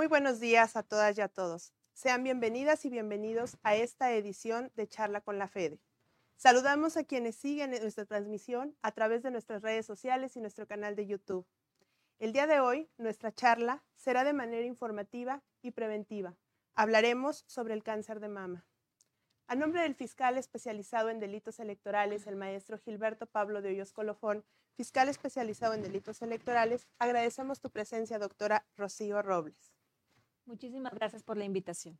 Muy buenos días a todas y a todos. Sean bienvenidas y bienvenidos a esta edición de Charla con la Fede. Saludamos a quienes siguen nuestra transmisión a través de nuestras redes sociales y nuestro canal de YouTube. El día de hoy, nuestra charla será de manera informativa y preventiva. Hablaremos sobre el cáncer de mama. A nombre del fiscal especializado en delitos electorales, el maestro Gilberto Pablo de Hoyos Colofón, fiscal especializado en delitos electorales, agradecemos tu presencia, doctora Rocío Robles. Muchísimas gracias por la invitación.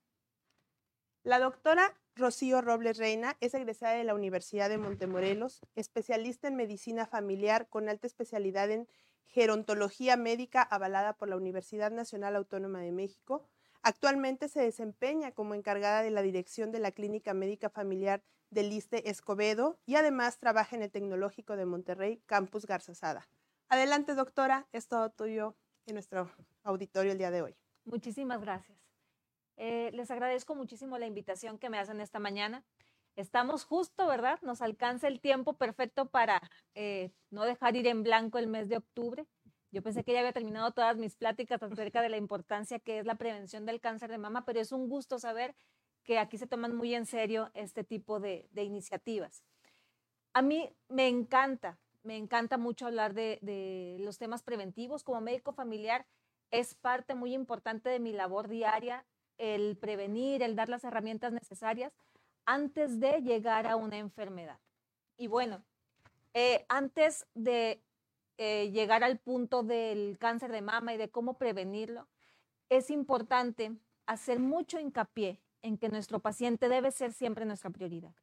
La doctora Rocío Robles Reina es egresada de la Universidad de Montemorelos, especialista en medicina familiar con alta especialidad en gerontología médica avalada por la Universidad Nacional Autónoma de México. Actualmente se desempeña como encargada de la dirección de la Clínica Médica Familiar del ISTE Escobedo y además trabaja en el Tecnológico de Monterrey, Campus Garzazada. Adelante, doctora, es todo tuyo en nuestro auditorio el día de hoy. Muchísimas gracias. Eh, les agradezco muchísimo la invitación que me hacen esta mañana. Estamos justo, ¿verdad? Nos alcanza el tiempo perfecto para eh, no dejar ir en blanco el mes de octubre. Yo pensé que ya había terminado todas mis pláticas acerca de la importancia que es la prevención del cáncer de mama, pero es un gusto saber que aquí se toman muy en serio este tipo de, iniciativas. A mí me encanta, me encanta mucho hablar de, de los temas preventivos. Como médico familiar, es parte muy importante de mi labor diaria el prevenir, el dar las herramientas necesarias antes de llegar a una enfermedad. Y bueno, eh, antes de eh, llegar al punto del cáncer de mama y de cómo prevenirlo, es importante hacer mucho hincapié en que nuestro paciente debe ser siempre nuestra prioridad.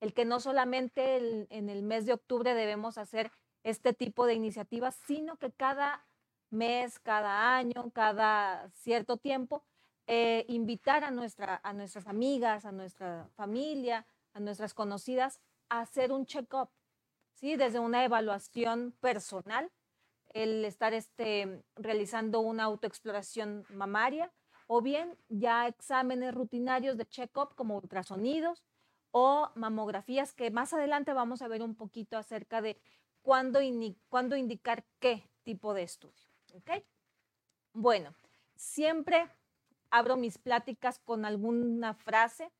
El que no solamente en el mes de octubre debemos hacer este tipo de iniciativas, sino que cada mes, cada año, cada cierto tiempo, eh, invitar a, nuestra, a nuestras amigas, a nuestra familia, a nuestras conocidas a hacer un check-up, ¿sí? Desde una evaluación personal, el estar este, realizando una autoexploración mamaria o bien ya exámenes rutinarios de check-up como ultrasonidos o mamografías que más adelante vamos a ver un poquito acerca de cuándo, cuándo indicar qué tipo de estudio. ¿Ok? Bueno, siempre abro mis pláticas con alguna frase.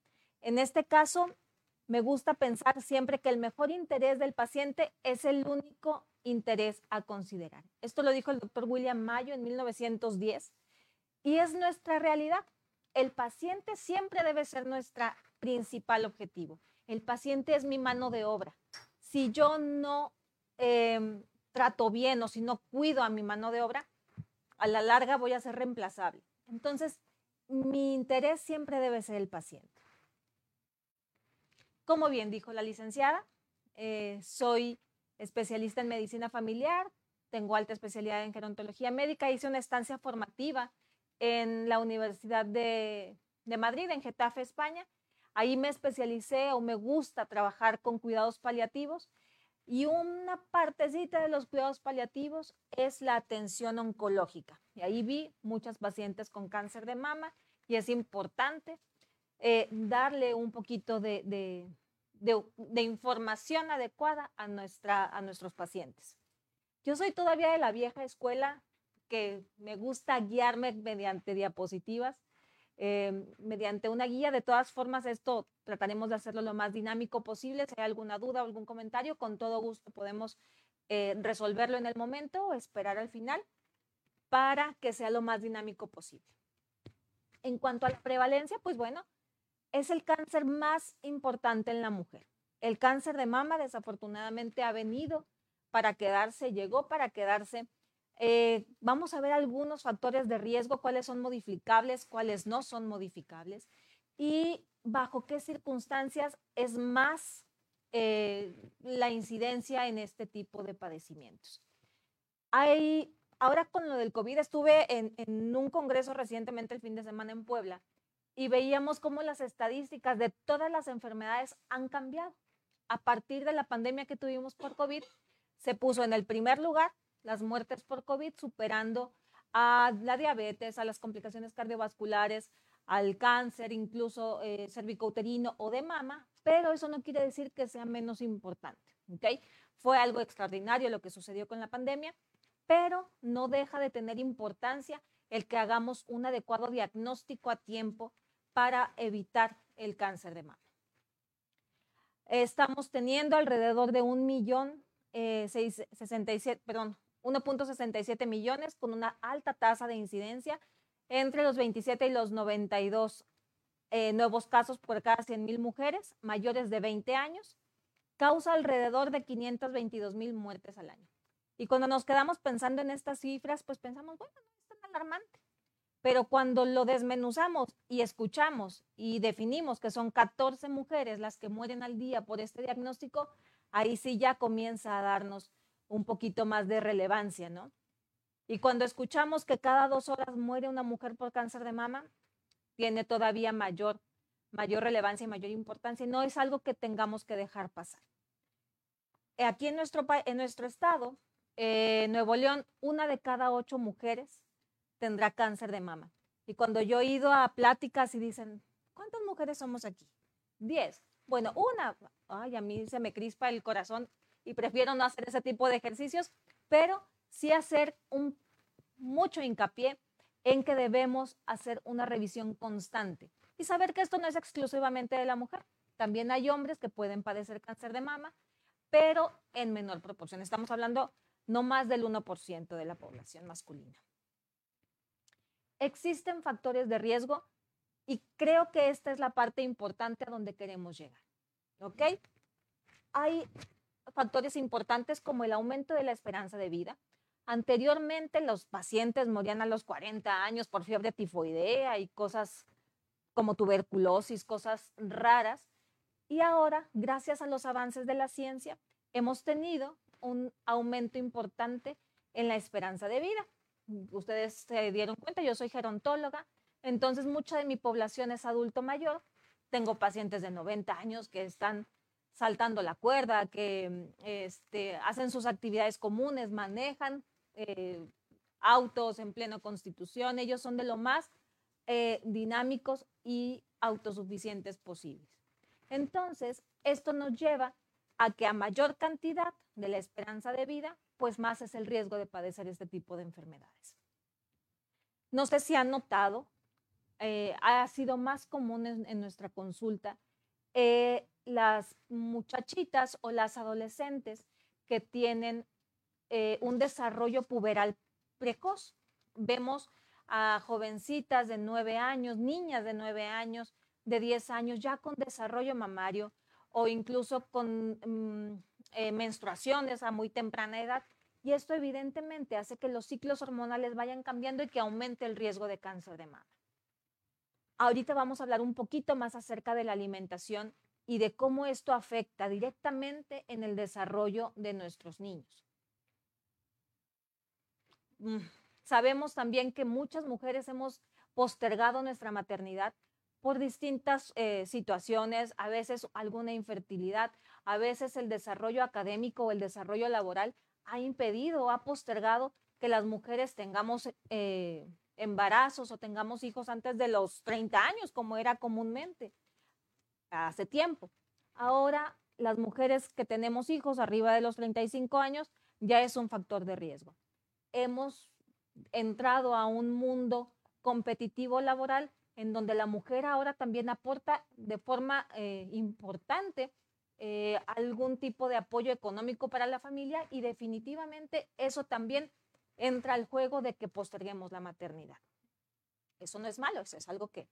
En este caso, me gusta pensar siempre que el mejor interés del paciente es el único interés a considerar. Esto lo dijo el doctor William Mayo en 1910 y es nuestra realidad. El paciente siempre debe ser nuestro principal objetivo. El paciente es mi mano de obra. Si yo no em, trato bien o si no cuido a mi mano de obra, a la larga voy a ser reemplazable. Entonces, mi interés siempre debe ser el paciente. Como bien dijo la licenciada, eh, soy especialista en medicina familiar, tengo alta especialidad en gerontología médica, hice una estancia formativa en la Universidad de, de Madrid, en Getafe, España. Ahí me especialicé o me gusta trabajar con cuidados paliativos y una partecita de los cuidados paliativos es la atención oncológica. Y ahí vi muchas pacientes con cáncer de mama y es importante eh, darle un poquito de, información adecuada a nuestros pacientes. Yo soy todavía de la vieja escuela que me gusta guiarme mediante diapositivas eh, mediante una guía. De todas formas, esto trataremos de hacerlo lo más dinámico posible. Si hay alguna duda o algún comentario, con todo gusto podemos eh, resolverlo en el momento o esperar al final para que sea lo más dinámico posible. En cuanto a la prevalencia, pues bueno, es el cáncer más importante en la mujer. El cáncer de mama desafortunadamente ha venido para quedarse, llegó para quedarse eh, vamos a ver algunos factores de riesgo, cuáles son modificables, cuáles no son modificables y bajo qué circunstancias es más eh, la incidencia en este tipo de padecimientos. Hay, ahora con lo del COVID estuve en, en un congreso recientemente el fin de semana en Puebla y veíamos cómo las estadísticas de todas las enfermedades han cambiado. A partir de la pandemia que tuvimos por COVID, se puso en el primer lugar las muertes por COVID, superando a la diabetes, a las complicaciones cardiovasculares, al cáncer, incluso eh, cervicouterino o de mama, pero eso no quiere decir que sea menos importante. ¿okay? Fue algo extraordinario lo que sucedió con la pandemia, pero no deja de tener importancia el que hagamos un adecuado diagnóstico a tiempo para evitar el cáncer de mama. Estamos teniendo alrededor de un millón, eh, perdón, 1.67 millones con una alta tasa de incidencia entre los 27 y los 92 eh, nuevos casos por cada 100 mil mujeres mayores de 20 años, causa alrededor de 522 mil muertes al año. Y cuando nos quedamos pensando en estas cifras, pues pensamos, bueno, no es tan alarmante. Pero cuando lo desmenuzamos y escuchamos y definimos que son 14 mujeres las que mueren al día por este diagnóstico, ahí sí ya comienza a darnos un poquito más de relevancia, ¿no? Y cuando escuchamos que cada dos horas muere una mujer por cáncer de mama, tiene todavía mayor, mayor relevancia y mayor importancia. No es algo que tengamos que dejar pasar. Aquí en nuestro, en nuestro estado, eh, Nuevo León, una de cada ocho mujeres tendrá cáncer de mama. Y cuando yo he ido a pláticas y dicen, ¿cuántas mujeres somos aquí? Diez. Bueno, una, ay, a mí se me crispa el corazón y prefiero no hacer ese tipo de ejercicios, pero sí hacer un mucho hincapié en que debemos hacer una revisión constante y saber que esto no es exclusivamente de la mujer. También hay hombres que pueden padecer cáncer de mama, pero en menor proporción. Estamos hablando no más del 1% de la población masculina. Existen factores de riesgo y creo que esta es la parte importante a donde queremos llegar. ¿Ok? Hay factores importantes como el aumento de la esperanza de vida. Anteriormente los pacientes morían a los 40 años por fiebre tifoidea y cosas como tuberculosis, cosas raras. Y ahora, gracias a los avances de la ciencia, hemos tenido un aumento importante en la esperanza de vida. Ustedes se dieron cuenta, yo soy gerontóloga, entonces mucha de mi población es adulto mayor. Tengo pacientes de 90 años que están saltando la cuerda, que este, hacen sus actividades comunes, manejan eh, autos en pleno constitución. Ellos son de lo más eh, dinámicos y autosuficientes posibles. Entonces, esto nos lleva a que a mayor cantidad de la esperanza de vida, pues más es el riesgo de padecer este tipo de enfermedades. No sé si han notado, eh, ha sido más común en, nuestra consulta eh, las muchachitas o las adolescentes que tienen eh, un desarrollo puberal precoz. Vemos a jovencitas de 9 años, niñas de 9 años, de 10 años, ya con desarrollo mamario o incluso con mm, eh, menstruaciones a muy temprana edad. Y esto evidentemente hace que los ciclos hormonales vayan cambiando y que aumente el riesgo de cáncer de mama. Ahorita vamos a hablar un poquito más acerca de la alimentación y de cómo esto afecta directamente en el desarrollo de nuestros niños. Mm, sabemos también que muchas mujeres hemos postergado nuestra maternidad por distintas eh, situaciones, a veces alguna infertilidad, a veces el desarrollo académico o el desarrollo laboral ha impedido, ha postergado que las mujeres tengamos eh, embarazos o tengamos hijos antes de los 30 años, como era comúnmente hace tiempo. Ahora, las mujeres que tenemos hijos arriba de los 35 años ya es un factor de riesgo. Hemos entrado a un mundo competitivo laboral en donde la mujer ahora también aporta de forma eh, importante eh, algún tipo de apoyo económico para la familia y definitivamente eso también entra al juego de que posterguemos la maternidad. Eso no es malo, eso es algo que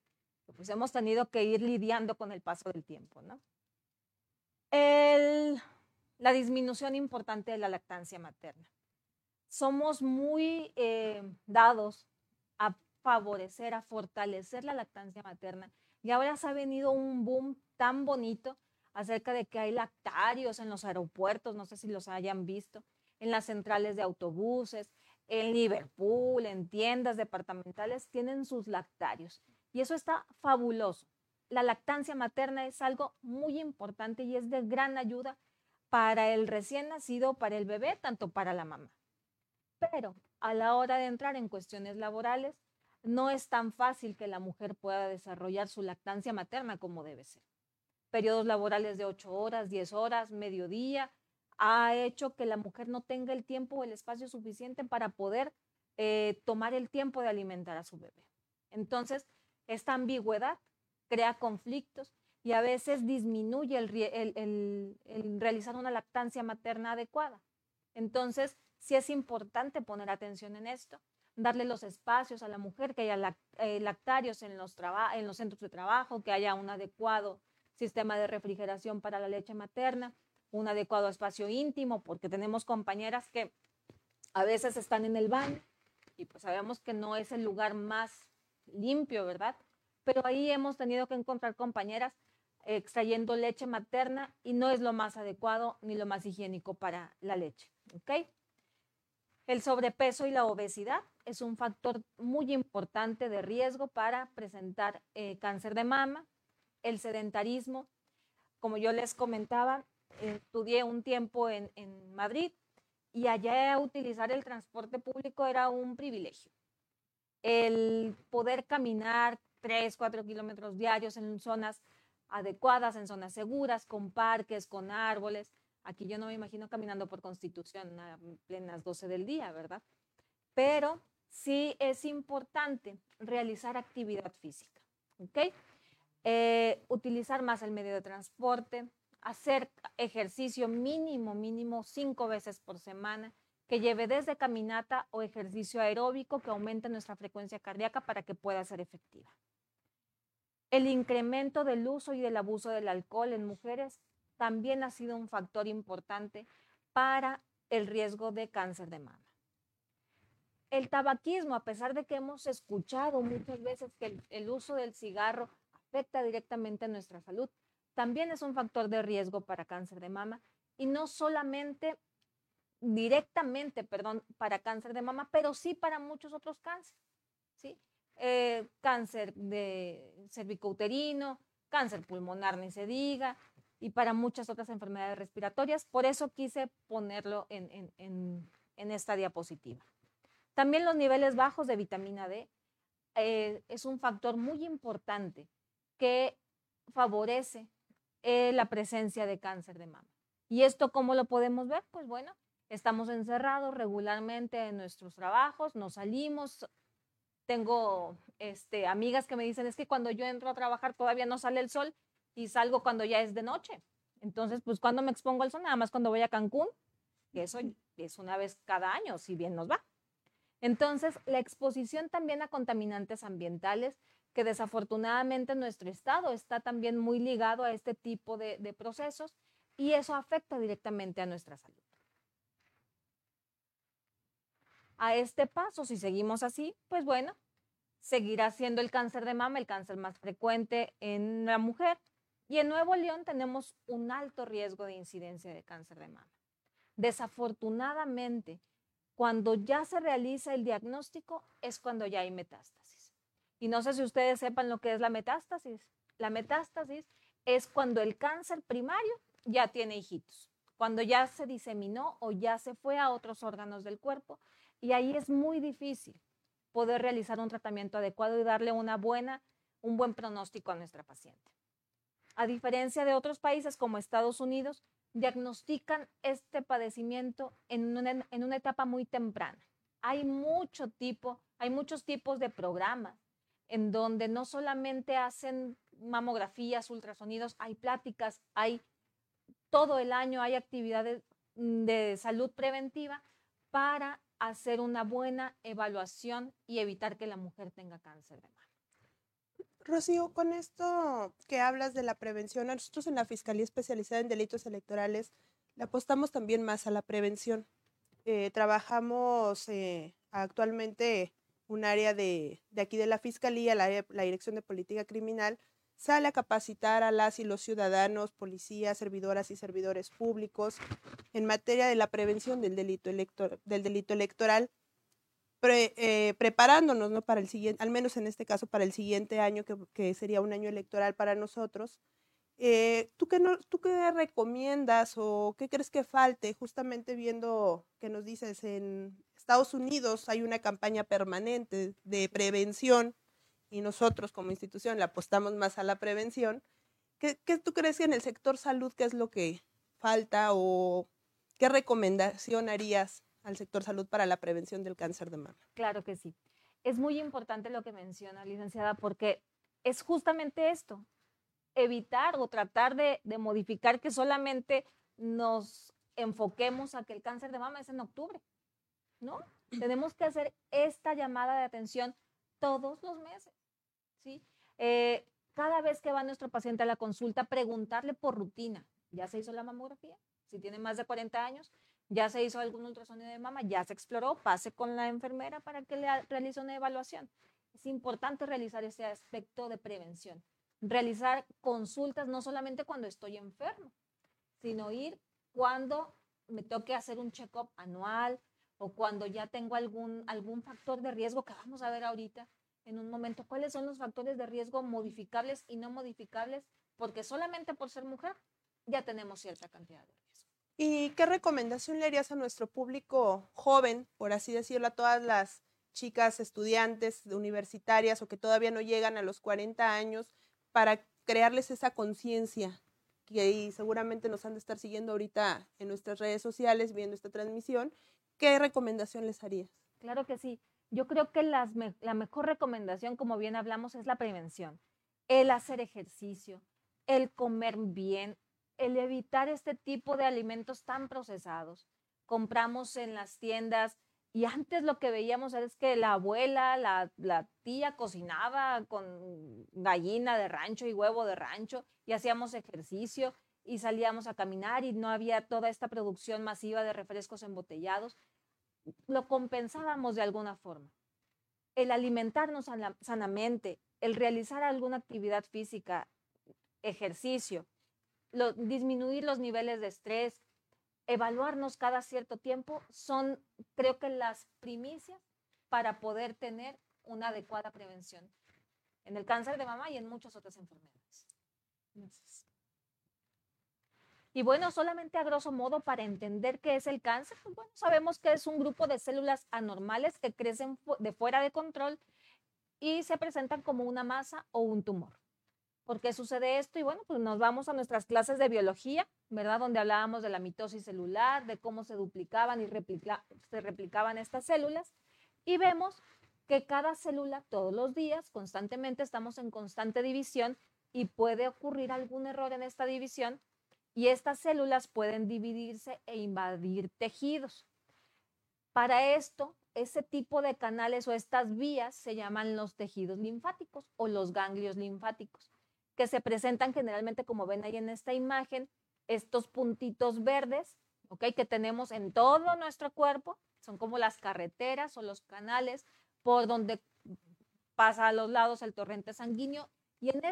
pues hemos tenido que ir lidiando con el paso del tiempo, ¿no? la disminución importante de la lactancia materna. Somos muy eh, dados a favorecer, a fortalecer la lactancia materna. Y ahora se ha venido un boom tan bonito acerca de que hay lactarios en los aeropuertos, no sé si los hayan visto, en las centrales de autobuses, en Liverpool, en tiendas departamentales, tienen sus lactarios. Y eso está fabuloso. La lactancia materna es algo muy importante y es de gran ayuda para el recién nacido, para el bebé, tanto para la mamá. Pero a la hora de entrar en cuestiones laborales, no es tan fácil que la mujer pueda desarrollar su lactancia materna como debe ser. Periodos laborales de 8 horas, 10 horas, mediodía, ha hecho que la mujer no tenga el tiempo o el espacio suficiente para poder eh, tomar el tiempo de alimentar a su bebé. Entonces, esta ambigüedad crea conflictos y a veces disminuye el, realizar una lactancia materna adecuada. Entonces, sí es importante poner atención en esto, darle los espacios a la mujer, que haya eh, lactarios en los, en los centros de trabajo, que haya un adecuado sistema de refrigeración para la leche materna, un adecuado espacio íntimo, porque tenemos compañeras que a veces están en el baño y pues sabemos que no es el lugar más limpio, ¿verdad? Pero ahí hemos tenido que encontrar compañeras extrayendo leche materna y no es lo más adecuado ni lo más higiénico para la leche, ¿ok? El sobrepeso y la obesidad es un factor muy importante de riesgo para presentar eh, cáncer de mama. El sedentarismo, como yo les comentaba, estudié un tiempo en Madrid y allá utilizar el transporte público era un privilegio. El poder caminar 3, 4 kilómetros diarios en zonas adecuadas, en zonas seguras, con parques, con árboles. Aquí yo no me imagino caminando por Constitución a plenas 12 del día, ¿verdad? Pero sí es importante realizar actividad física, ¿ok? Eh, utilizar más el medio de transporte, hacer ejercicio mínimo, mínimo cinco veces por semana, que lleve desde caminata o ejercicio aeróbico que aumente nuestra frecuencia cardíaca para que pueda ser efectiva. El incremento del uso y del abuso del alcohol en mujeres también ha sido un factor importante para el riesgo de cáncer de mama. El tabaquismo, a pesar de que hemos escuchado muchas veces que el, uso del cigarro afecta directamente a nuestra salud, también es un factor de riesgo para cáncer de mama y no solamente directamente, perdón, para cáncer de mama, pero sí para muchos otros cánceres. ¿sí? Eh, cáncer de cervicouterino, cáncer pulmonar, ni se diga, y para muchas otras enfermedades respiratorias. Por eso quise ponerlo en, esta diapositiva. También los niveles bajos de vitamina D eh, es un factor muy importante que favorece eh, la presencia de cáncer de mama. ¿Y esto cómo lo podemos ver? Pues bueno, estamos encerrados regularmente en nuestros trabajos, nos salimos, tengo este, amigas que me dicen, es que cuando yo entro a trabajar todavía no sale el sol y salgo cuando ya es de noche. Entonces, pues cuando me expongo al sol, nada más cuando voy a Cancún, que eso es una vez cada año, si bien nos va. Entonces, la exposición también a contaminantes ambientales, que desafortunadamente nuestro estado está también muy ligado a este tipo de, de procesos y eso afecta directamente a nuestra salud. A este paso, si seguimos así, pues bueno, seguirá siendo el cáncer de mama el cáncer más frecuente en la mujer. Y en Nuevo León tenemos un alto riesgo de incidencia de cáncer de mama. Desafortunadamente, cuando ya se realiza el diagnóstico es cuando ya hay metástasis. Y no sé si ustedes sepan lo que es la metástasis. La metástasis es cuando el cáncer primario ya tiene hijitos, cuando ya se diseminó o ya se fue a otros órganos del cuerpo y ahí es muy difícil poder realizar un tratamiento adecuado y darle una buena, un buen pronóstico a nuestra paciente. A diferencia de otros países como Estados Unidos, diagnostican este padecimiento en una, en una etapa muy temprana. Hay mucho tipo, hay muchos tipos de programas en donde no solamente hacen mamografías, ultrasonidos, hay pláticas, hay todo el año hay actividades de salud preventiva para hacer una buena evaluación y evitar que la mujer tenga cáncer de mama. Rocío, con esto que hablas de la prevención, nosotros en la Fiscalía Especializada en Delitos Electorales le apostamos también más a la prevención. Eh, trabajamos eh, actualmente un área de, aquí de la Fiscalía, la Dirección de Política Criminal, sale a capacitar a las y los ciudadanos, policías, servidoras y servidores públicos en materia de la prevención del delito, del delito electoral, eh, preparándonos ¿no? para el siguiente, al menos en este caso para el siguiente año, que, sería un año electoral para nosotros. Eh, ¿tú, qué no, ¿Tú qué recomiendas o qué crees que falte? Justamente viendo que nos dices en Estados Unidos hay una campaña permanente de prevención y nosotros como institución le apostamos más a la prevención, ¿qué, tú crees que en el sector salud qué es lo que falta o qué recomendación harías al sector salud para la prevención del cáncer de mama. Claro que sí. Es muy importante lo que menciona, licenciada, porque es justamente esto, evitar o tratar de, de modificar que solamente nos enfoquemos a que el cáncer de mama es en octubre, ¿no? Tenemos que hacer esta llamada de atención todos los meses, ¿sí? Eh, cada vez que va nuestro paciente a la consulta, preguntarle por rutina, ¿ya se hizo la mamografía? Si tiene más de 40 años, ya se hizo algún ultrasonido de mama, ya se exploró, pase con la enfermera para que le realice una evaluación. Es importante realizar ese aspecto de prevención, realizar consultas no solamente cuando estoy enfermo, sino ir cuando me toque hacer un check-up anual o cuando ya tengo algún, algún factor de riesgo que vamos a ver ahorita en un momento. ¿Cuáles son los factores de riesgo modificables y no modificables? Porque solamente por ser mujer ya tenemos cierta cantidad de riesgo. ¿Y qué recomendación le harías a nuestro público joven, por así decirlo, a todas las chicas estudiantes universitarias o que todavía no llegan a los 40 años para crearles esa conciencia que seguramente nos han de estar siguiendo ahorita en nuestras redes sociales viendo esta transmisión, ¿qué recomendación les harías? Claro que sí. Yo creo que la mejor recomendación, como bien hablamos, es la prevención. El hacer ejercicio, el comer bien, el evitar este tipo de alimentos tan procesados. Compramos en las tiendas y antes lo que veíamos es que la abuela, la, la, tía cocinaba con gallina de rancho y huevo de rancho y hacíamos ejercicio y salíamos a caminar y no había toda esta producción masiva de refrescos embotellados. Lo compensábamos de alguna forma. El alimentarnos sanamente, el realizar alguna actividad física, ejercicio, disminuir los niveles de estrés, evaluarnos cada cierto tiempo son, creo que, las primicias para poder tener una adecuada prevención en el cáncer de mama y en muchas otras enfermedades. Y bueno, solamente a grosso modo para entender qué es el cáncer, pues sabemos que es un grupo de células anormales que crecen de fuera de control y se presentan como una masa o un tumor. ¿Por qué sucede esto? Y bueno, pues nos vamos a nuestras clases de biología, ¿verdad? Donde hablábamos de la mitosis celular, de cómo se duplicaban y se replicaban estas células. Y vemos que cada célula todos los días, constantemente, estamos en constante división y puede ocurrir algún error en esta división y estas células pueden dividirse e invadir tejidos. Para esto, ese tipo de canales o estas vías se llaman los tejidos linfáticos o los ganglios linfáticos que se presentan generalmente, como ven ahí en esta imagen, estos puntitos verdes, ¿ok? Que tenemos en todo nuestro cuerpo, son como las carreteras o los canales por donde pasa a los lados el torrente sanguíneo. Y en,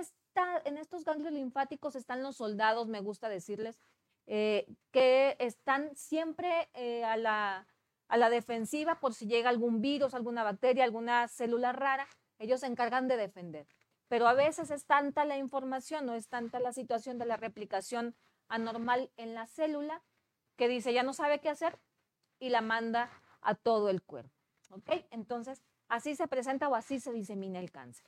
en estos ganglios linfáticos están los soldados, me gusta decirles, eh, que están siempre eh, a, la, a la defensiva por si llega algún virus, alguna bacteria, alguna célula rara, ellos se encargan de defender pero a veces es tanta la información o es tanta la situación de la replicación anormal en la célula que dice ya no sabe qué hacer y la manda a todo el cuerpo. ¿Ok? Entonces, así se presenta o así se disemina el cáncer.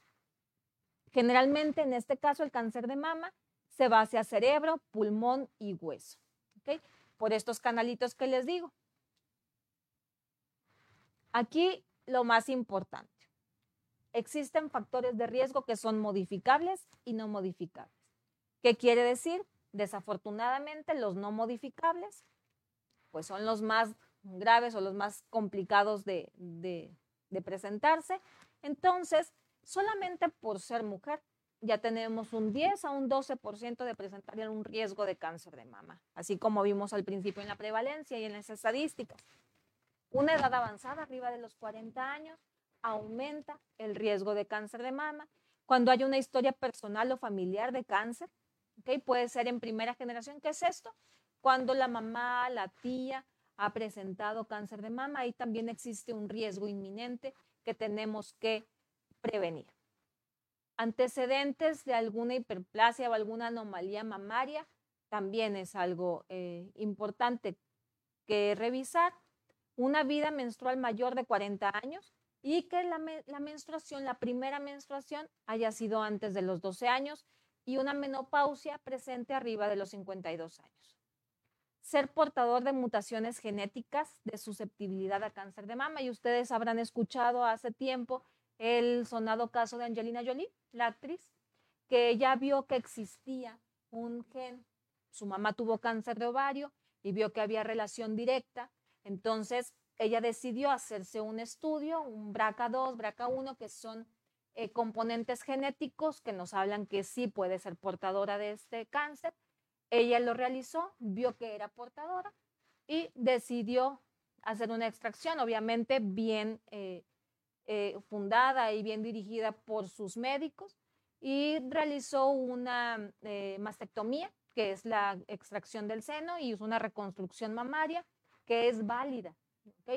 Generalmente, en este caso, el cáncer de mama se va hacia cerebro, pulmón y hueso. ¿Ok? Por estos canalitos que les digo. Aquí lo más importante existen factores de riesgo que son modificables y no modificables. ¿Qué quiere decir? Desafortunadamente, los no modificables, pues son los más graves o los más complicados de presentarse. Entonces, solamente por ser mujer, ya tenemos un 10 a un 12% de presentar un riesgo de cáncer de mama, así como vimos al principio en la prevalencia y en las estadísticas. Una edad avanzada, arriba de los 40 años, aumenta el riesgo de cáncer de mama. Cuando hay una historia personal o familiar de cáncer, ¿okay? puede ser en primera generación. ¿Qué es esto? Cuando la mamá, la tía ha presentado cáncer de mama, ahí también existe un riesgo inminente que tenemos que prevenir. Antecedentes de alguna hiperplasia o alguna anomalía mamaria también es algo eh, importante que revisar. Una vida menstrual mayor de 40 años, y que la, menstruación, la primera menstruación, haya sido antes de los 12 años y una menopausia presente arriba de los 52 años. ser portador de mutaciones genéticas de susceptibilidad a cáncer de mama. Y ustedes habrán escuchado hace tiempo el sonado caso de Angelina Jolie, la actriz, que ella vio que existía un gen, su mamá tuvo cáncer de ovario y vio que había relación directa, entonces ella decidió hacerse un estudio, un BRCA2, BRCA1, que son eh, componentes genéticos que nos hablan que sí puede ser portadora de este cáncer. Ella lo realizó, vio que era portadora y decidió hacer una extracción, obviamente bien eh, eh, fundada y bien dirigida por sus médicos, y realizó una mastectomía, que es la extracción del seno, y una reconstrucción mamaria, que es válida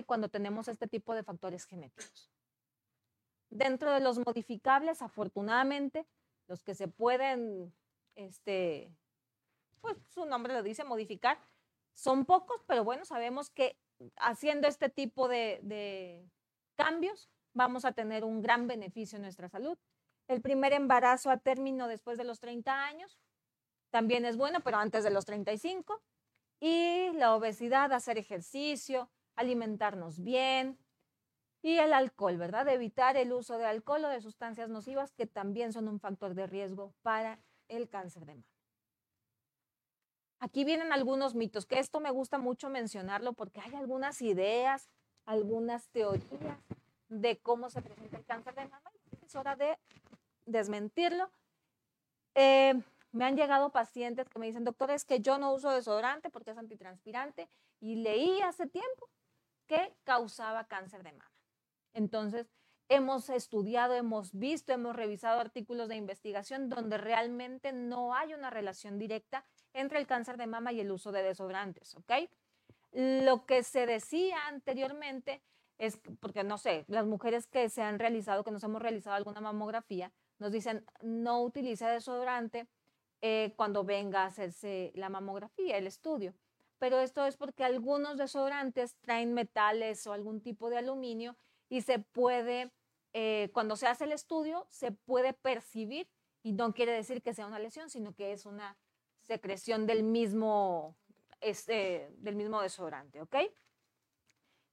cuando tenemos este tipo de factores genéticos. Dentro de los modificables, afortunadamente, los que se pueden, este, pues su nombre lo dice, modificar, son pocos, pero bueno, sabemos que haciendo este tipo de, de cambios vamos a tener un gran beneficio en nuestra salud. El primer embarazo a término después de los 30 años también es bueno, pero antes de los 35. Y la obesidad, hacer ejercicio, alimentarnos bien, y el alcohol, ¿verdad? Evitar el uso de alcohol o de sustancias nocivas que también son un factor de riesgo para el cáncer de mama. Aquí vienen algunos mitos, que esto me gusta mucho mencionarlo porque hay algunas ideas, algunas teorías de cómo se presenta el cáncer de mama. Es hora de desmentirlo. Eh, me han llegado pacientes que me dicen, doctor, es que yo no uso desodorante porque es antitranspirante y leí hace tiempo que causaba cáncer de mama. Entonces, hemos estudiado, hemos visto, hemos revisado artículos de investigación donde realmente no hay una relación directa entre el cáncer de mama y el uso de desodorantes, ¿ok? Lo que se decía anteriormente es, porque no sé, las mujeres que se han realizado, que nos hemos realizado alguna mamografía, nos dicen no utilice desodorante eh, cuando venga a hacerse la mamografía, el estudio. Pero esto es porque algunos desodorantes traen metales o algún tipo de aluminio y se puede, eh, cuando se hace el estudio, se puede percibir y no quiere decir que sea una lesión, sino que es una secreción del mismo, este, del mismo desodorante, ¿ok?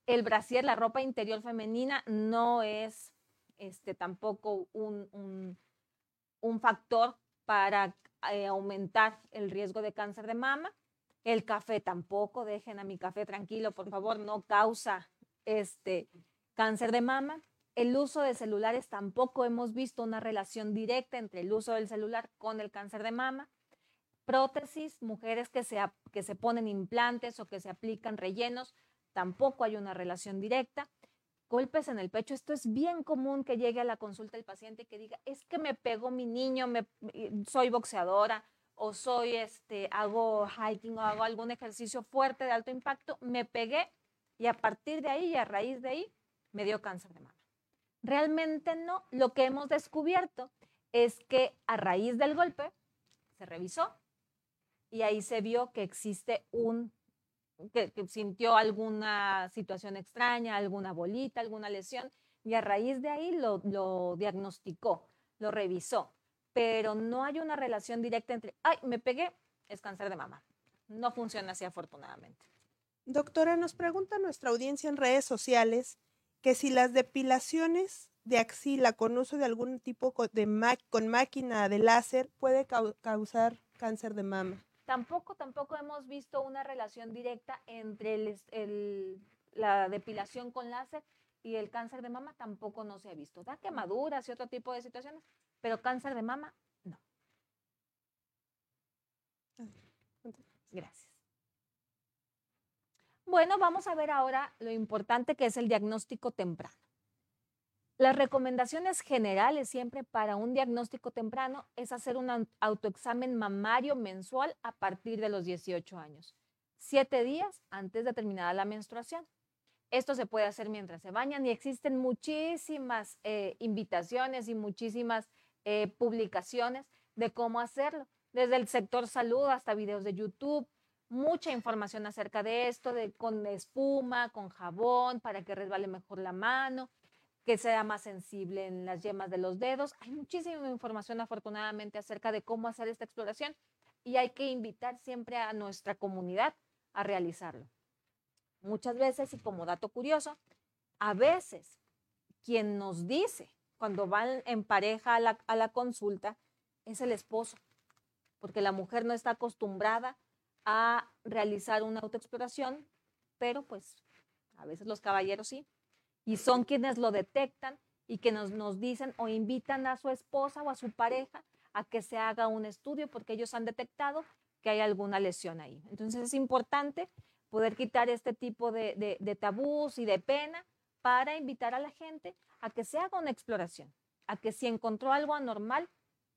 El brasier, la ropa interior femenina, no es este, tampoco un, un, factor para eh, aumentar el riesgo de cáncer de mama. El café tampoco, dejen a mi café tranquilo, por favor, no causa este, Cáncer de mama. El uso de celulares tampoco hemos visto una relación directa entre el uso del celular con el cáncer de mama. Prótesis, mujeres que se, que se ponen implantes o que se aplican rellenos, tampoco hay una relación directa. Golpes en el pecho, esto es bien común que llegue a la consulta el paciente que diga, es que me pegó mi niño, me, soy boxeadora o soy, este, hago hiking o hago algún ejercicio fuerte de alto impacto, me pegué y a partir de ahí y a raíz de ahí me dio cáncer de mama. Realmente no. Lo que hemos descubierto es que a raíz del golpe se revisó y ahí se vio que existe un, que, sintió alguna situación extraña, alguna bolita, alguna lesión y a raíz de ahí lo, lo diagnosticó, lo revisó. Pero no hay una relación directa entre, ay, me pegué, es cáncer de mama. No funciona así afortunadamente. Doctora, nos pregunta nuestra audiencia en redes sociales que si las depilaciones de axila con uso de algún tipo de con máquina de láser puede causar cáncer de mama. Tampoco, tampoco hemos visto una relación directa entre la depilación con láser y el cáncer de mama, tampoco no se ha visto. Da quemaduras y otro tipo de situaciones, pero cáncer de mama, no. Gracias. Bueno, vamos a ver ahora lo importante que es el diagnóstico temprano. Las recomendaciones generales siempre para un diagnóstico temprano es hacer un autoexamen mamario mensual a partir de los 18 años, siete días antes de terminada la menstruación. Esto se puede hacer mientras se bañan y existen muchísimas eh, invitaciones y muchísimas eh, publicaciones de cómo hacerlo, desde el sector salud hasta videos de YouTube, mucha información acerca de esto, de con espuma, con jabón, para que resbale mejor la mano, que sea más sensible en las yemas de los dedos. Hay muchísima información afortunadamente acerca de cómo hacer esta exploración y hay que invitar siempre a nuestra comunidad a realizarlo. Muchas veces, y como dato curioso, a veces quien nos dice cuando van en pareja a la, a la consulta es el esposo, porque la mujer no está acostumbrada a realizar una autoexploración, pero pues a veces los caballeros sí, y son quienes lo detectan y que nos, nos dicen o invitan a su esposa o a su pareja a que se haga un estudio porque ellos han detectado que hay alguna lesión ahí. Entonces es importante poder quitar este tipo de, de, tabús y de pena para invitar a la gente a que se haga una exploración, a que si encontró algo anormal,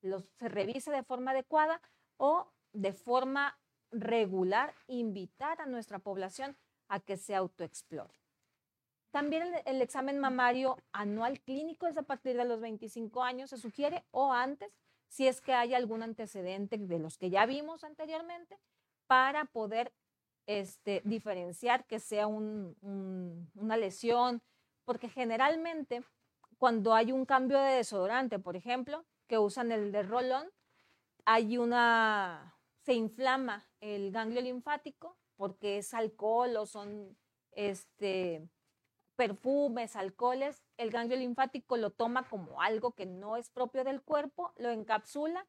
lo, se revise de forma adecuada o de forma regular, invitar a nuestra población a que se autoexplore. También el, examen mamario anual clínico es a partir de los 25 años, se sugiere, o antes, si es que hay algún antecedente de los que ya vimos anteriormente, para poder este, diferenciar que sea un, una lesión, porque generalmente cuando hay un cambio de desodorante, por ejemplo, que usan el de rolón, hay una, se inflama el ganglio linfático porque es alcohol o son este, perfumes, alcoholes, el ganglio linfático lo toma como algo que no es propio del cuerpo, lo encapsula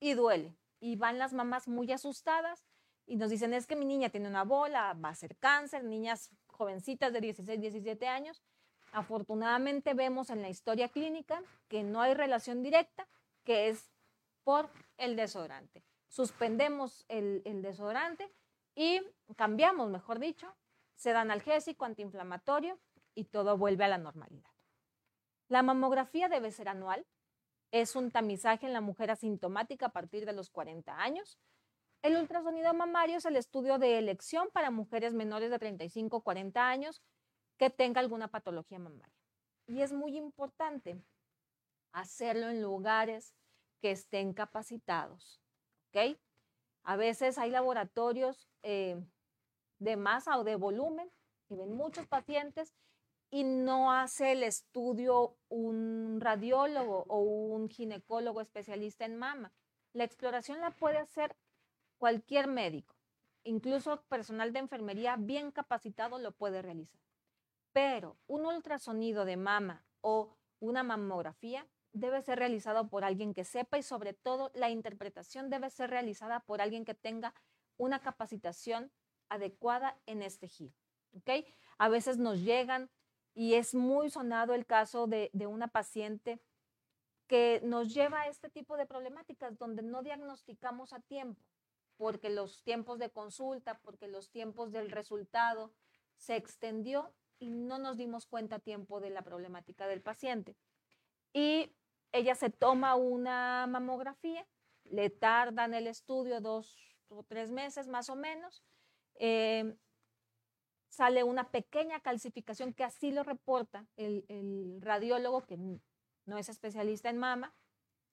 y duele. Y van las mamás muy asustadas y nos dicen, es que mi niña tiene una bola, va a ser cáncer, niñas jovencitas de 16, 17 años. Afortunadamente vemos en la historia clínica que no hay relación directa, que es por el desodorante. Suspendemos el, desodorante y cambiamos, mejor dicho, se da analgésico, antiinflamatorio y todo vuelve a la normalidad. La mamografía debe ser anual. Es un tamizaje en la mujer asintomática a partir de los 40 años. El ultrasonido mamario es el estudio de elección para mujeres menores de 35 o 40 años que tenga alguna patología mamaria. Y es muy importante hacerlo en lugares que estén capacitados. ¿Ok? A veces hay laboratorios eh, de masa o de volumen y ven muchos pacientes y no hace el estudio un radiólogo o un ginecólogo especialista en mama. La exploración la puede hacer cualquier médico, incluso personal de enfermería bien capacitado lo puede realizar. Pero un ultrasonido de mama o una mamografía debe ser realizado por alguien que sepa y sobre todo la interpretación debe ser realizada por alguien que tenga una capacitación adecuada en este giro. ¿ok? A veces nos llegan y es muy sonado el caso de, de una paciente que nos lleva a este tipo de problemáticas donde no diagnosticamos a tiempo, porque los tiempos de consulta, porque los tiempos del resultado se extendió y no nos dimos cuenta a tiempo de la problemática del paciente. Y ella se toma una mamografía, le tardan el estudio dos o tres meses más o menos, eh, sale una pequeña calcificación que así lo reporta el, radiólogo, que no es especialista en mama,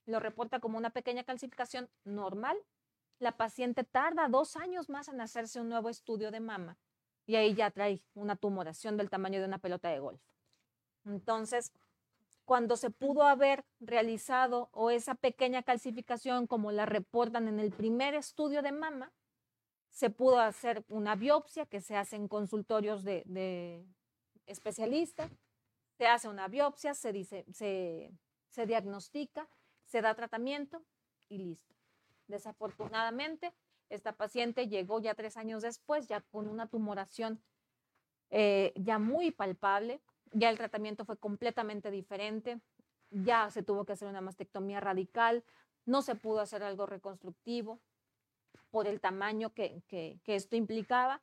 lo reporta como una pequeña calcificación normal. La paciente tarda dos años más en hacerse un nuevo estudio de mama y ahí ya trae una tumoración del tamaño de una pelota de golf. Entonces, cuando se pudo haber realizado o esa pequeña calcificación como la reportan en el primer estudio de mama, se pudo hacer una biopsia que se hace en consultorios de, especialistas, se hace una biopsia, se, dice, se, se diagnostica, se da tratamiento y listo. Desafortunadamente, esta paciente llegó ya tres años después, ya con una tumoración eh, ya muy palpable, ya el tratamiento fue completamente diferente, ya se tuvo que hacer una mastectomía radical, no se pudo hacer algo reconstructivo, por el tamaño que, que, esto implicaba.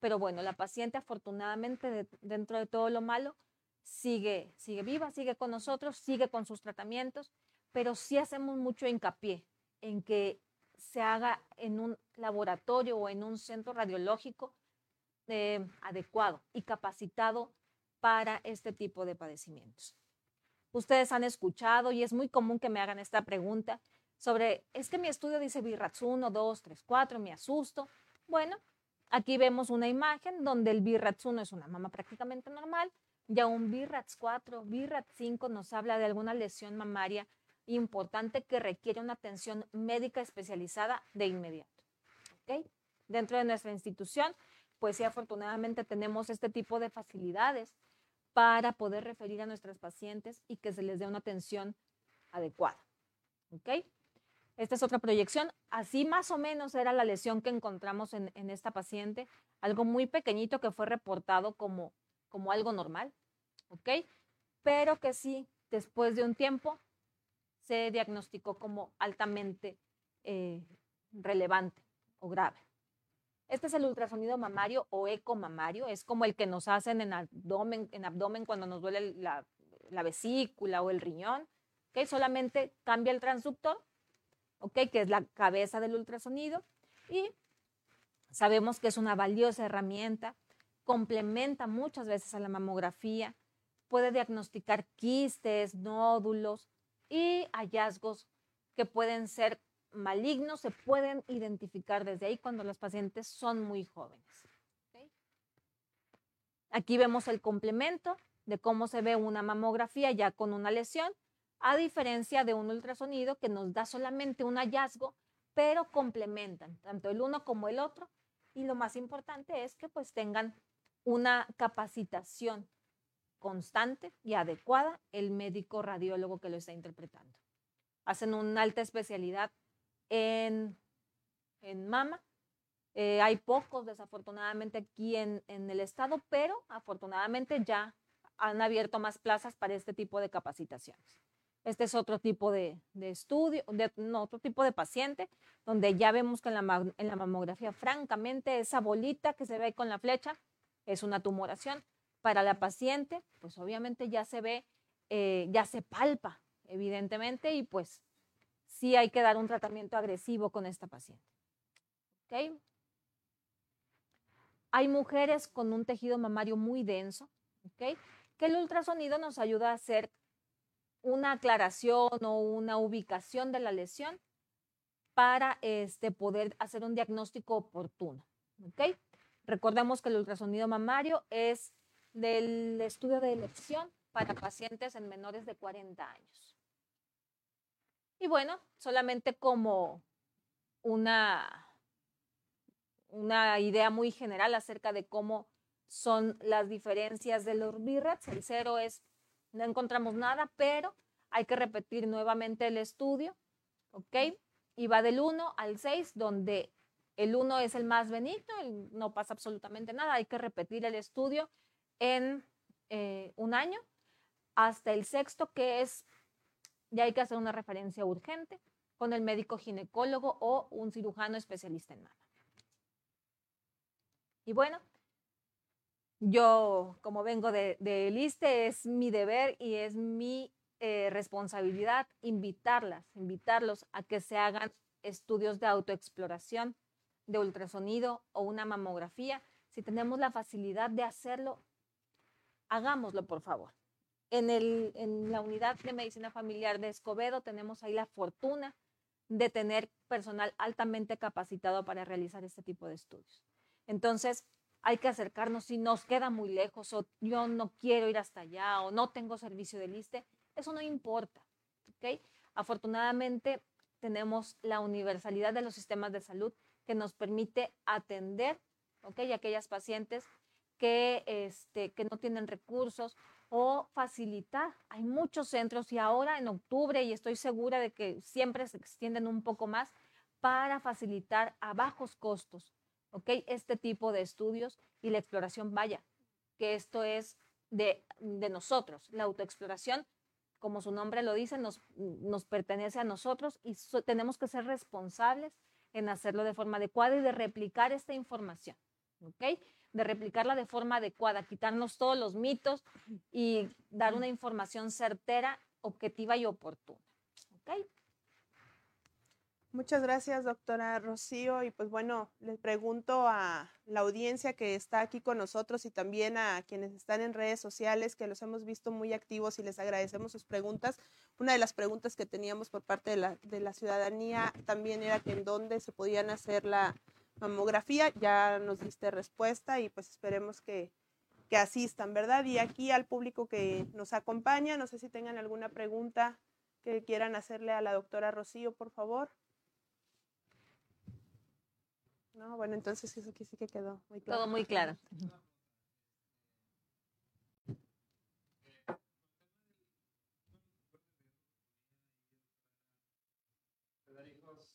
Pero bueno, la paciente afortunadamente de, dentro de todo lo malo sigue, sigue viva, sigue con nosotros, sigue con sus tratamientos, pero sí hacemos mucho hincapié en que se haga en un laboratorio o en un centro radiológico eh, adecuado y capacitado para este tipo de padecimientos. Ustedes han escuchado y es muy común que me hagan esta pregunta sobre, es que mi estudio dice BIRATS 1, 2, 3, 4, me asusto. Bueno, aquí vemos una imagen donde el BIRATS 1 es una mama prácticamente normal, ya un BIRATS 4, BIRATS 5 nos habla de alguna lesión mamaria importante que requiere una atención médica especializada de inmediato. ¿Okay? Dentro de nuestra institución, pues sí, afortunadamente tenemos este tipo de facilidades para poder referir a nuestras pacientes y que se les dé una atención adecuada. ¿Ok? Esta es otra proyección. Así más o menos era la lesión que encontramos en, esta paciente, algo muy pequeñito que fue reportado como, como algo normal, ¿ok? Pero que sí, después de un tiempo, se diagnosticó como altamente eh, relevante o grave. Este es el ultrasonido mamario o eco mamario, es como el que nos hacen en abdomen, en abdomen cuando nos duele la, vesícula o el riñón. ¿okay? Solamente cambia el transductor que es la cabeza del ultrasonido. Y sabemos que es una valiosa herramienta, complementa muchas veces a la mamografía, puede diagnosticar quistes, nódulos y hallazgos que pueden ser malignos, se pueden identificar desde ahí cuando los pacientes son muy jóvenes. Aquí vemos el complemento de cómo se ve una mamografía ya con una lesión a diferencia de un ultrasonido que nos da solamente un hallazgo, pero complementan tanto el uno como el otro. Y lo más importante es que pues tengan una capacitación constante y adecuada el médico radiólogo que lo está interpretando. Hacen una alta especialidad en, en mama. Eh, hay pocos, desafortunadamente, aquí en, en el estado, pero afortunadamente ya han abierto más plazas para este tipo de capacitaciones. Este es otro tipo de, estudio, otro tipo de paciente, donde ya vemos que en la, en la mamografía, francamente, esa bolita que se ve con la flecha es una tumoración. Para la paciente, pues obviamente ya se ve, eh, ya se palpa, evidentemente, y pues sí hay que dar un tratamiento agresivo con esta paciente. ¿Okay? Hay mujeres con un tejido mamario muy denso, ¿okay? que el ultrasonido nos ayuda a hacer una aclaración o una ubicación de la lesión para este, poder hacer un diagnóstico oportuno. ¿okay? Recordemos que el ultrasonido mamario es del estudio de elección para pacientes en menores de 40 años. Y bueno, solamente como una, una idea muy general acerca de cómo son las diferencias de los BIRATs. El cero es no encontramos nada, pero hay que repetir nuevamente el estudio, ¿ok? Y va del 1 al 6, donde el 1 es el más benigno, no pasa absolutamente nada, hay que repetir el estudio en eh, un año, hasta el sexto, que es, ya hay que hacer una referencia urgente con el médico ginecólogo o un cirujano especialista en mama. Y bueno, yo, como vengo de, de ISTE, es mi deber y es mi eh, responsabilidad invitarlas, invitarlos a que se hagan estudios de autoexploración, de ultrasonido o una mamografía. Si tenemos la facilidad de hacerlo, hagámoslo, por favor. En la unidad de medicina familiar de Escobedo tenemos ahí la fortuna de tener personal altamente capacitado para realizar este tipo de estudios. Entonces, hay que acercarnos si nos queda muy lejos o yo no quiero ir hasta allá o no tengo servicio de liste, eso no importa. ¿okay? Afortunadamente tenemos la universalidad de los sistemas de salud que nos permite atender ¿okay? a aquellas pacientes que, este, que no tienen recursos o facilitar. Hay muchos centros y ahora en octubre, y estoy segura de que siempre se extienden un poco más, para facilitar a bajos costos ¿ok? Este tipo de estudios y la exploración, vaya, que esto es de, nosotros. La autoexploración, como su nombre lo dice, nos, pertenece a nosotros y tenemos que ser responsables en hacerlo de forma adecuada y de replicar esta información, ¿ok? De replicarla de forma adecuada, quitarnos todos los mitos y dar una información certera, objetiva y oportuna, ¿ok? Muchas gracias, doctora Rocío. Y pues bueno, les pregunto a la audiencia que está aquí con nosotros y también a quienes están en redes sociales, que los hemos visto muy activos y les agradecemos sus preguntas. Una de las preguntas que teníamos por parte de la, ciudadanía también era que en dónde se podían hacer la mamografía. Ya nos diste respuesta y pues esperemos que, que asistan, ¿verdad? Y aquí al público que nos acompaña, no sé si tengan alguna pregunta que quieran hacerle a la doctora Rocío, por favor. No, bueno, entonces eso aquí sí que quedó muy claro. Todo muy claro. tener hijos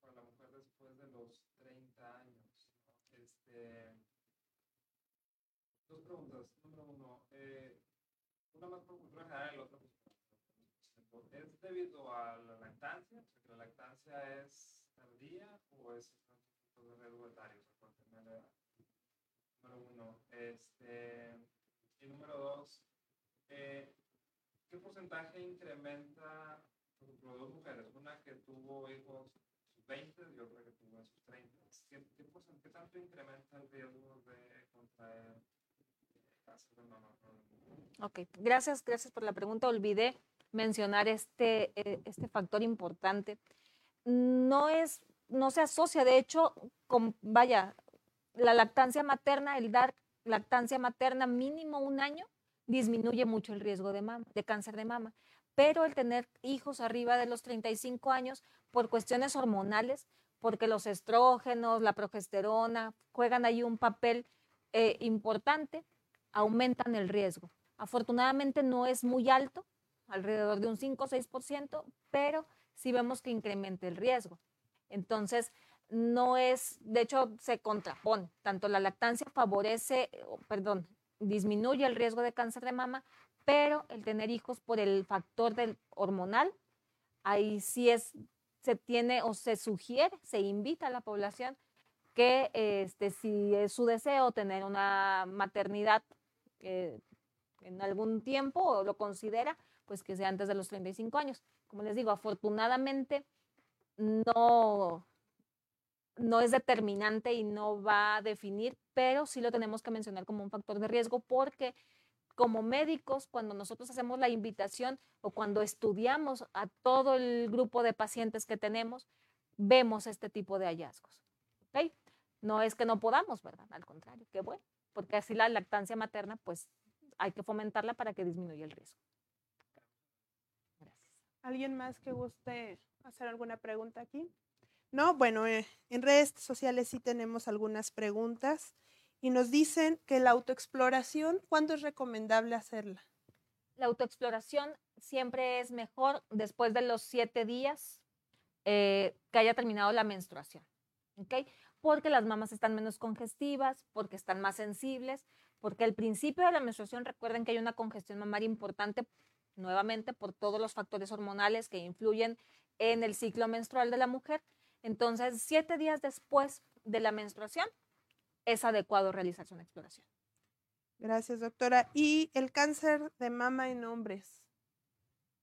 para la mujer después de los 30 años. ¿no? Este, dos preguntas. Número uno, eh, una más por cultura general y la otra por. ¿Es debido a la lactancia? O sea, que la lactancia es tardía o es por tener la edad? Número uno. Este, y número dos, eh, ¿qué porcentaje incrementa por dos mujeres, una que tuvo hijos en sus 20 y otra que tuvo en sus 30. ¿Qué, qué, qué tanto incrementa el riesgo de contraer eh, cáncer de? Ok, gracias, gracias por la pregunta. Olvidé mencionar este, eh, este factor importante. No es, no se asocia, de hecho, con, vaya, la lactancia materna, el dar lactancia materna mínimo un año, disminuye mucho el riesgo de mama, de cáncer de mama. Pero el tener hijos arriba de los 35 años por cuestiones hormonales, porque los estrógenos, la progesterona juegan ahí un papel eh, importante, aumentan el riesgo. Afortunadamente no es muy alto, alrededor de un 5 o 6%, pero sí vemos que incrementa el riesgo. Entonces, no es, de hecho, se contrapone. Tanto la lactancia favorece, perdón, disminuye el riesgo de cáncer de mama, pero el tener hijos por el factor del hormonal, ahí sí es, se tiene o se sugiere, se invita a la población que este, si es su deseo tener una maternidad eh, en algún tiempo o lo considera, pues que sea antes de los 35 años. Como les digo, afortunadamente no, no es determinante y no va a definir, pero sí lo tenemos que mencionar como un factor de riesgo porque como médicos, cuando nosotros hacemos la invitación o cuando estudiamos a todo el grupo de pacientes que tenemos, vemos este tipo de hallazgos. No es que no podamos, ¿verdad? Al contrario, qué bueno, porque así la lactancia materna, pues hay que fomentarla para que disminuya el riesgo. Gracias. ¿Alguien más que guste hacer alguna pregunta aquí? No, bueno, eh, en redes sociales sí tenemos algunas preguntas y nos dicen que la autoexploración, ¿cuándo es recomendable hacerla? La autoexploración siempre es mejor después de los siete días eh, que haya terminado la menstruación, ¿ok? Porque las mamas están menos congestivas, porque están más sensibles, porque al principio de la menstruación recuerden que hay una congestión mamaria importante, nuevamente por todos los factores hormonales que influyen en el ciclo menstrual de la mujer. Entonces, siete días después de la menstruación, es adecuado realizarse una exploración. Gracias, doctora. ¿Y el cáncer de mama en hombres?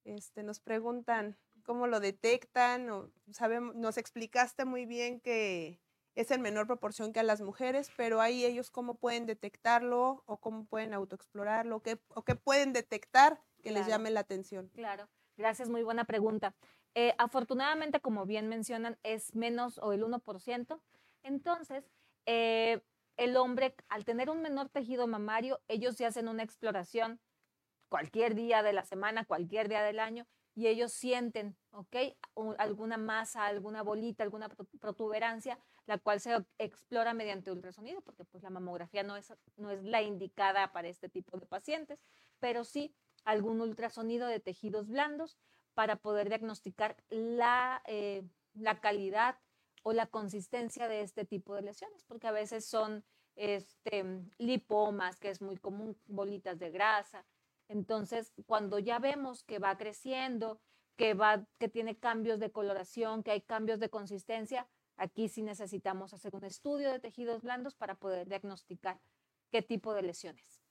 Este, nos preguntan cómo lo detectan. O sabemos, nos explicaste muy bien que es en menor proporción que a las mujeres, pero ahí ellos cómo pueden detectarlo o cómo pueden autoexplorarlo qué, o qué pueden detectar que les Claro. llame la atención. Claro, gracias, muy buena pregunta. Eh, afortunadamente, como bien mencionan, es menos o el 1%. Entonces, eh, el hombre, al tener un menor tejido mamario, ellos se hacen una exploración cualquier día de la semana, cualquier día del año, y ellos sienten, ¿ok? Alguna masa, alguna bolita, alguna pro- protuberancia, la cual se explora mediante ultrasonido, porque pues la mamografía no es, no es la indicada para este tipo de pacientes, pero sí algún ultrasonido de tejidos blandos para poder diagnosticar la, eh, la calidad o la consistencia de este tipo de lesiones, porque a veces son este, lipomas, que es muy común, bolitas de grasa. Entonces, cuando ya vemos que va creciendo, que, va, que tiene cambios de coloración, que hay cambios de consistencia, aquí sí necesitamos hacer un estudio de tejidos blandos para poder diagnosticar qué tipo de lesiones.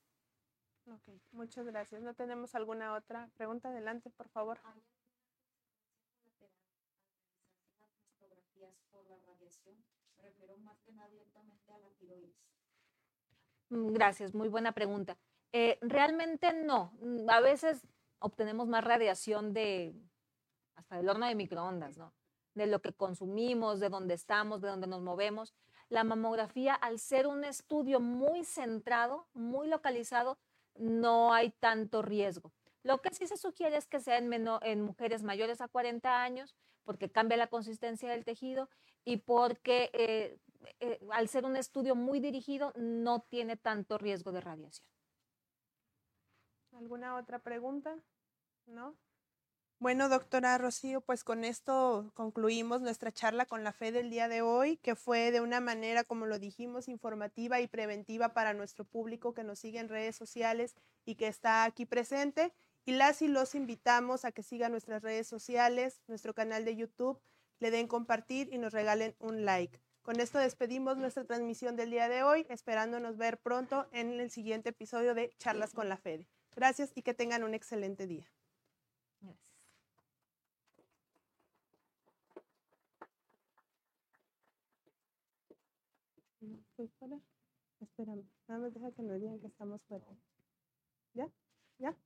Ok, muchas gracias. ¿No tenemos alguna otra pregunta? Adelante, por favor. Mm, Gracias, muy buena pregunta. Eh, realmente no. Mm, A veces obtenemos más radiación de hasta del horno de microondas, ¿no? De lo que consumimos, de dónde estamos, de dónde nos movemos. La mamografía, al ser un estudio muy centrado, muy localizado, no hay tanto riesgo. Lo que sí se sugiere es que sea en, en mujeres mayores a 40 años, porque cambia la consistencia del tejido y porque eh, eh, al ser un estudio muy dirigido, no tiene tanto riesgo de radiación. ¿Alguna otra pregunta? ¿No? Bueno, doctora Rocío, pues con esto concluimos nuestra charla con la fe del día de hoy, que fue de una manera, como lo dijimos, informativa y preventiva para nuestro público que nos sigue en redes sociales y que está aquí presente. Y las y los invitamos a que sigan nuestras redes sociales, nuestro canal de YouTube, le den compartir y nos regalen un like. Con esto despedimos nuestra transmisión del día de hoy, esperándonos ver pronto en el siguiente episodio de Charlas con la Fede. Gracias y que tengan un excelente día. Gracias. Estoy fuera. Espérame, nada más deja que nos digan que estamos fuera. ¿Ya? ¿Ya?